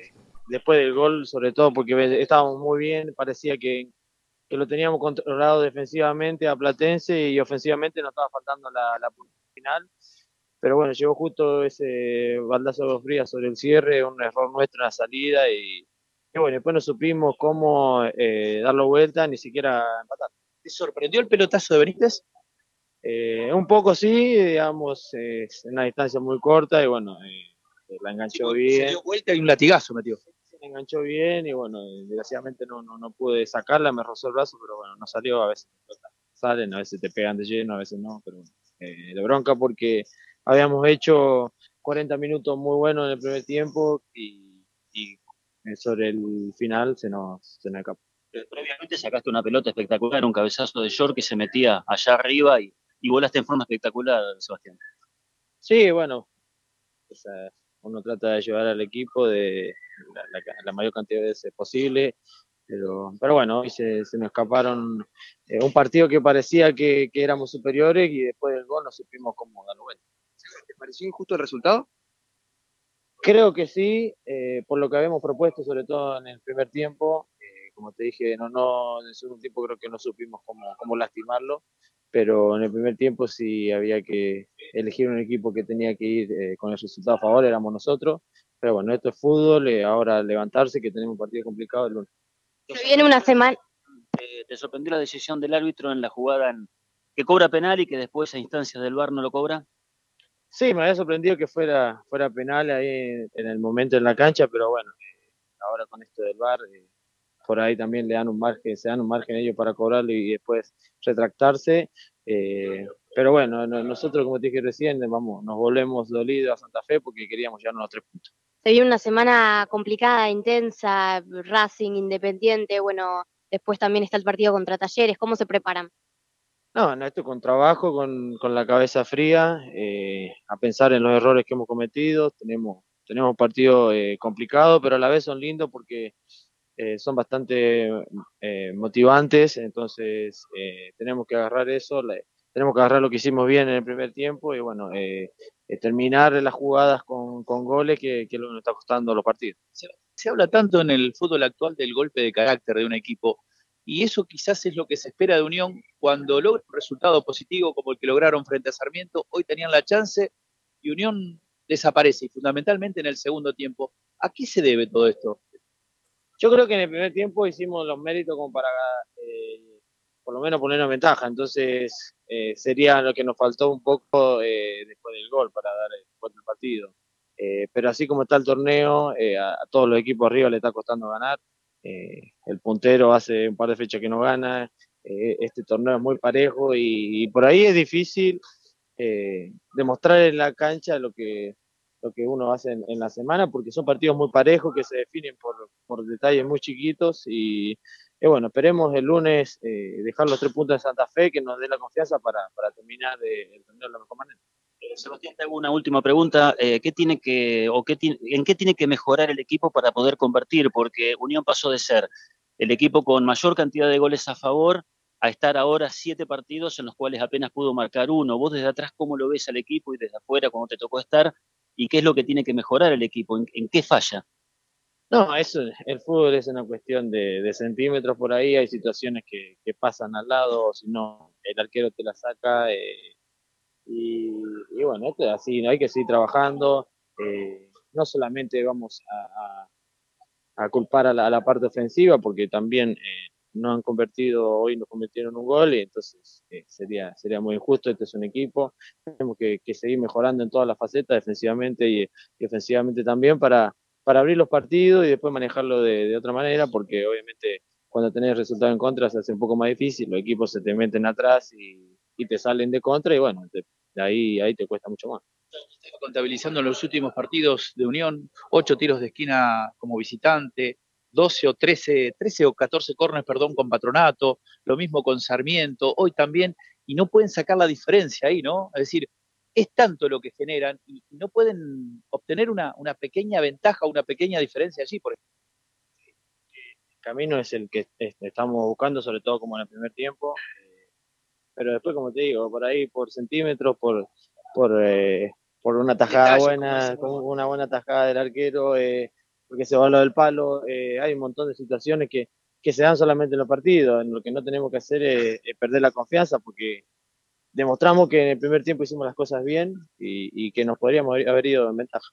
eh, después del gol, sobre todo porque estábamos muy bien, parecía que, que, lo teníamos controlado defensivamente a Platense y ofensivamente nos estaba faltando la, la final. Pero bueno, llegó justo ese baldazo fría sobre el cierre, un error nuestro en la salida y, bueno, después no supimos cómo eh, darlo vuelta, ni siquiera empatar. ¿Te sorprendió el pelotazo de Benítez? Eh, un poco sí, digamos, en una distancia muy corta y bueno, eh, la enganchó bien. Se dio vuelta y un latigazo metió. Se enganchó bien y bueno, desgraciadamente no, no, no, pude sacarla, me rozó el brazo, pero bueno, no salió, a veces salen, a veces te pegan de lleno, a veces no, pero bueno, eh, de bronca porque habíamos hecho 40 minutos muy buenos en el primer tiempo y, y sobre el final se nos, se nos escapó. Previamente sacaste una pelota espectacular, un cabezazo de short que se metía allá arriba y y volaste en forma espectacular, Sebastián. Sí, bueno, uno trata de llevar al equipo de la, mayor cantidad de veces posible, pero, pero bueno, hoy se, nos escaparon eh, un partido que parecía que, éramos superiores y después del gol no supimos cómo darlo vuelta. ¿Te pareció injusto el resultado? Creo que sí, eh, por lo que habíamos propuesto, sobre todo en el primer tiempo. Eh, como te dije, no, no, en el segundo tiempo creo que no supimos cómo, cómo lastimarlo pero en el primer tiempo sí había que elegir un equipo que tenía que ir eh, con el resultado a favor, éramos nosotros. Pero bueno, esto es fútbol, eh, ahora levantarse, que tenemos un partido complicado el lunes. Se viene una semana. Eh, ¿Te sorprendió la decisión del árbitro en la jugada que cobra penal y que después a instancias del VAR no lo cobra? Sí, me había sorprendido que fuera, fuera penal ahí en, el momento en la cancha, pero bueno, ahora con esto del VAR por ahí también le dan un margen, se dan un margen ellos para cobrarlo y después retractarse. Eh, pero bueno, nosotros, como te dije recién, vamos, nos volvemos dolidos a Santa Fe porque queríamos llevarnos los tres puntos. Se vio una semana complicada, intensa, Racing, Independiente, bueno, después también está el partido contra Talleres, ¿cómo se preparan? No, no esto con trabajo, con, con la cabeza fría, eh, a pensar en los errores que hemos cometido, tenemos, tenemos un partido eh, complicado, pero a la vez son lindos porque eh, son bastante eh, motivantes, entonces eh, tenemos que agarrar eso, tenemos que agarrar lo que hicimos bien en el primer tiempo y bueno, terminar las jugadas con, goles que, que, es lo que nos está costando los partidos. Se, habla tanto en el fútbol actual del golpe de carácter de un equipo y eso quizás es lo que se espera de Unión cuando logra un resultado positivo como el que lograron frente a Sarmiento, hoy tenían la chance y Unión desaparece y fundamentalmente en el segundo tiempo. ¿A qué se debe todo esto? Yo creo que en el primer tiempo hicimos los méritos como para eh, por lo menos ponernos ventaja, entonces eh, sería lo que nos faltó un poco eh, después del gol para dar el, el partido. pero así como está el torneo, a, todos los equipos arriba le está costando ganar. el puntero hace un par de fechas que no gana. este torneo es muy parejo y, por ahí es difícil demostrar en la cancha lo que lo que uno hace en, la semana, porque son partidos muy parejos que se definen por, por detalles muy chiquitos y, bueno, esperemos el lunes eh, dejar los tres puntos de Santa Fe que nos dé la confianza para, para terminar el torneo de la mejor manera. Eh, Sebastián, te hago una última pregunta. Eh, ¿qué tiene que, o qué ¿En qué tiene que mejorar el equipo para poder convertir? Porque Unión pasó de ser el equipo con mayor cantidad de goles a favor a estar ahora siete partidos en los cuales apenas pudo marcar uno. Vos desde atrás, ¿cómo lo ves al equipo y desde afuera, cuando te tocó estar? y qué es lo que tiene que mejorar el equipo, en, qué falla. No, eso, el fútbol es una cuestión de, centímetros por ahí, hay situaciones que, pasan al lado, si no, el arquero te la saca. Eh, y, bueno, esto es así, hay que seguir trabajando. Eh, no solamente vamos a, culpar a la, parte ofensiva, porque también eh, no han convertido, hoy nos convirtieron un gol y entonces eh, sería, sería muy injusto, este es un equipo, tenemos que, seguir mejorando en todas las facetas, defensivamente y, ofensivamente también, para, para abrir los partidos y después manejarlo de, otra manera, porque obviamente cuando tenés resultado en contra se hace un poco más difícil, los equipos se te meten atrás y, te salen de contra y bueno, de ahí, ahí te cuesta mucho más. Contabilizando los últimos partidos de Unión, ocho tiros de esquina como visitante, 12 o 13, 13 o 14 corners, perdón, con Patronato, lo mismo con Sarmiento, hoy también, y no pueden sacar la diferencia ahí, ¿no? Es decir, es tanto lo que generan y no pueden obtener una, pequeña ventaja, una pequeña diferencia allí, por ejemplo. El camino es el que estamos buscando, sobre todo como en el primer tiempo, eh, pero después, como te digo, por ahí, por centímetros, por, por, eh, por una tajada buena, con una buena tajada del arquero, eh, porque se va a lo del palo, eh, hay un montón de situaciones que, que se dan solamente en los partidos, en lo que no tenemos que hacer es, perder la confianza, porque demostramos que en el primer tiempo hicimos las cosas bien y, y que nos podríamos haber ido en ventaja.